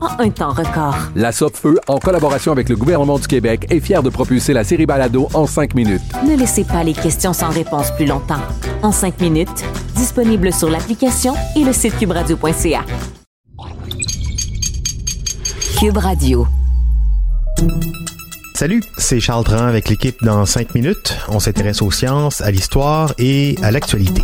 en un temps record. La Feu, en collaboration avec le gouvernement du Québec, est fière de propulser la série Balado en cinq minutes. Ne laissez pas les questions sans réponse plus longtemps. En cinq minutes, disponible sur l'application et le site cubradio.ca. Cube Radio. Salut, c'est Charles Tran avec l'équipe dans 5 minutes. On s'intéresse aux sciences, à l'histoire et à l'actualité.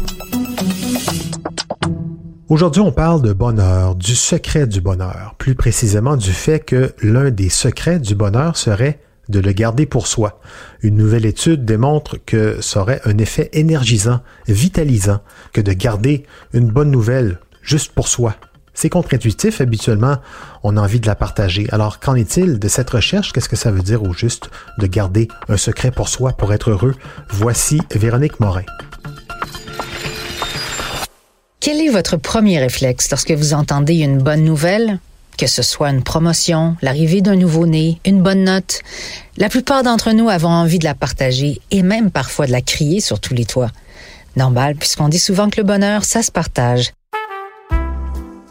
Aujourd'hui, on parle de bonheur, du secret du bonheur, plus précisément du fait que l'un des secrets du bonheur serait de le garder pour soi. Une nouvelle étude démontre que ça aurait un effet énergisant, vitalisant, que de garder une bonne nouvelle juste pour soi. C'est contre-intuitif, habituellement, on a envie de la partager. Alors, qu'en est-il de cette recherche? Qu'est-ce que ça veut dire au juste de garder un secret pour soi pour être heureux? Voici Véronique Morin. Quel est votre premier réflexe lorsque vous entendez une bonne nouvelle? Que ce soit une promotion, l'arrivée d'un nouveau-né, une bonne note, la plupart d'entre nous avons envie de la partager et même parfois de la crier sur tous les toits. Normal, puisqu'on dit souvent que le bonheur, ça se partage.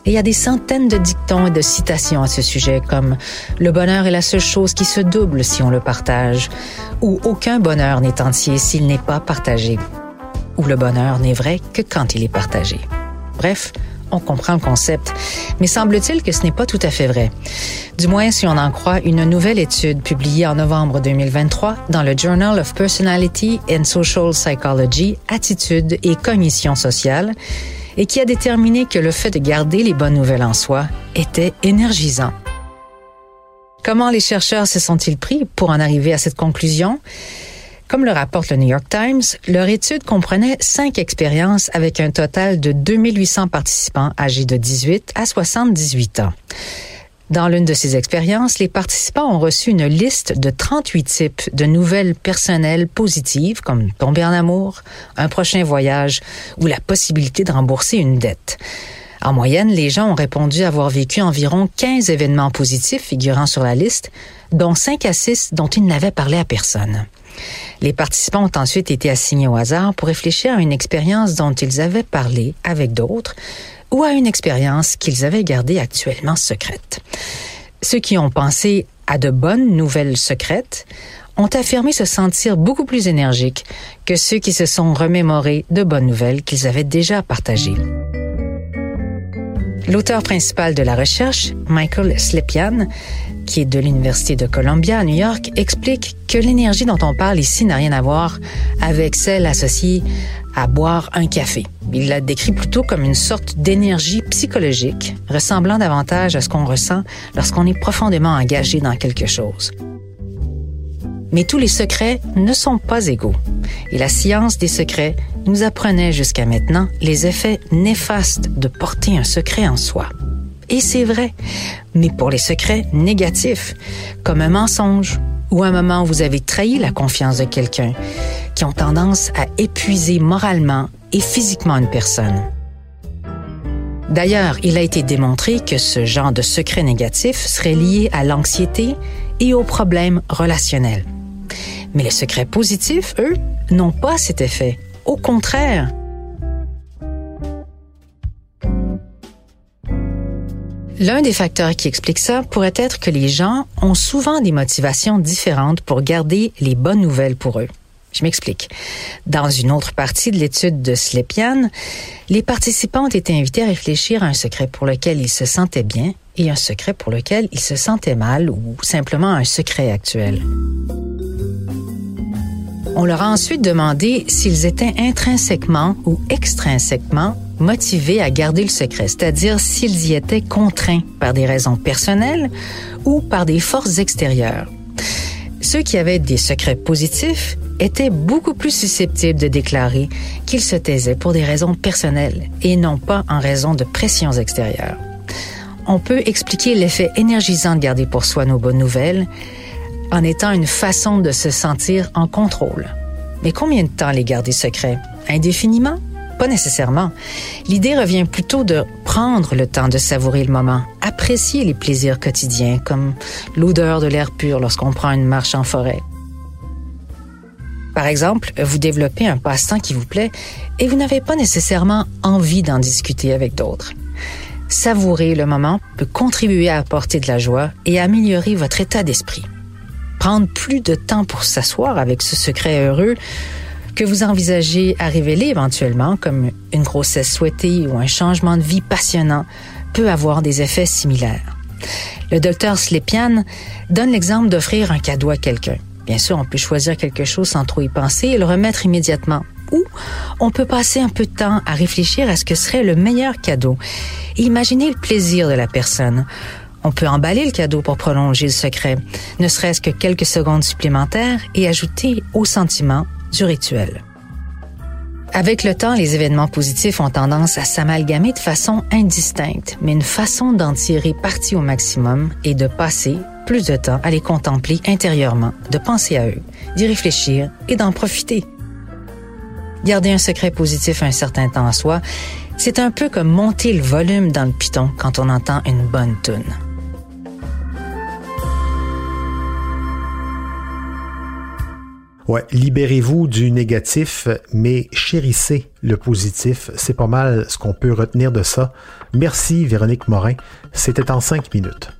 Et il y a des centaines de dictons et de citations à ce sujet, comme Le bonheur est la seule chose qui se double si on le partage, ou Aucun bonheur n'est entier s'il n'est pas partagé, ou Le bonheur n'est vrai que quand il est partagé. Bref, on comprend le concept, mais semble-t-il que ce n'est pas tout à fait vrai. Du moins, si on en croit une nouvelle étude publiée en novembre 2023 dans le Journal of Personality and Social Psychology, Attitude et Cognition sociale, et qui a déterminé que le fait de garder les bonnes nouvelles en soi était énergisant. Comment les chercheurs se sont-ils pris pour en arriver à cette conclusion? Comme le rapporte le New York Times, leur étude comprenait cinq expériences avec un total de 2800 participants âgés de 18 à 78 ans. Dans l'une de ces expériences, les participants ont reçu une liste de 38 types de nouvelles personnelles positives comme tomber en amour, un prochain voyage ou la possibilité de rembourser une dette. En moyenne, les gens ont répondu avoir vécu environ 15 événements positifs figurant sur la liste, dont 5 à 6 dont ils n'avaient parlé à personne. Les participants ont ensuite été assignés au hasard pour réfléchir à une expérience dont ils avaient parlé avec d'autres ou à une expérience qu'ils avaient gardée actuellement secrète. Ceux qui ont pensé à de bonnes nouvelles secrètes ont affirmé se sentir beaucoup plus énergiques que ceux qui se sont remémorés de bonnes nouvelles qu'ils avaient déjà partagées. L'auteur principal de la recherche, Michael Slepian, qui est de l'Université de Columbia à New York, explique que l'énergie dont on parle ici n'a rien à voir avec celle associée à boire un café. Il la décrit plutôt comme une sorte d'énergie psychologique, ressemblant davantage à ce qu'on ressent lorsqu'on est profondément engagé dans quelque chose. Mais tous les secrets ne sont pas égaux. Et la science des secrets nous apprenait jusqu'à maintenant les effets néfastes de porter un secret en soi. Et c'est vrai, mais pour les secrets négatifs, comme un mensonge ou un moment où vous avez trahi la confiance de quelqu'un, qui ont tendance à épuiser moralement et physiquement une personne. D'ailleurs, il a été démontré que ce genre de secret négatif serait lié à l'anxiété et aux problèmes relationnels. Mais les secrets positifs, eux, n'ont pas cet effet. Au contraire, L'un des facteurs qui explique ça pourrait être que les gens ont souvent des motivations différentes pour garder les bonnes nouvelles pour eux. Je m'explique. Dans une autre partie de l'étude de Slepian, les participants ont été invités à réfléchir à un secret pour lequel ils se sentaient bien et un secret pour lequel il se sentait mal ou simplement un secret actuel. On leur a ensuite demandé s'ils étaient intrinsèquement ou extrinsèquement motivés à garder le secret, c'est-à-dire s'ils y étaient contraints par des raisons personnelles ou par des forces extérieures. Ceux qui avaient des secrets positifs étaient beaucoup plus susceptibles de déclarer qu'ils se taisaient pour des raisons personnelles et non pas en raison de pressions extérieures. On peut expliquer l'effet énergisant de garder pour soi nos bonnes nouvelles en étant une façon de se sentir en contrôle. Mais combien de temps les garder secrets? Indéfiniment? Pas nécessairement. L'idée revient plutôt de prendre le temps de savourer le moment, apprécier les plaisirs quotidiens comme l'odeur de l'air pur lorsqu'on prend une marche en forêt. Par exemple, vous développez un passe-temps qui vous plaît et vous n'avez pas nécessairement envie d'en discuter avec d'autres. Savourer le moment peut contribuer à apporter de la joie et améliorer votre état d'esprit. Prendre plus de temps pour s'asseoir avec ce secret heureux que vous envisagez à révéler éventuellement, comme une grossesse souhaitée ou un changement de vie passionnant, peut avoir des effets similaires. Le docteur Slepian donne l'exemple d'offrir un cadeau à quelqu'un. Bien sûr, on peut choisir quelque chose sans trop y penser et le remettre immédiatement. Ou on peut passer un peu de temps à réfléchir à ce que serait le meilleur cadeau et imaginer le plaisir de la personne. On peut emballer le cadeau pour prolonger le secret, ne serait-ce que quelques secondes supplémentaires et ajouter au sentiment du rituel. Avec le temps, les événements positifs ont tendance à s'amalgamer de façon indistincte, mais une façon d'en tirer parti au maximum est de passer plus de temps à les contempler intérieurement, de penser à eux, d'y réfléchir et d'en profiter. Garder un secret positif un certain temps à soi, c'est un peu comme monter le volume dans le piton quand on entend une bonne tune. Ouais, libérez-vous du négatif, mais chérissez le positif. C'est pas mal ce qu'on peut retenir de ça. Merci Véronique Morin. C'était en cinq minutes.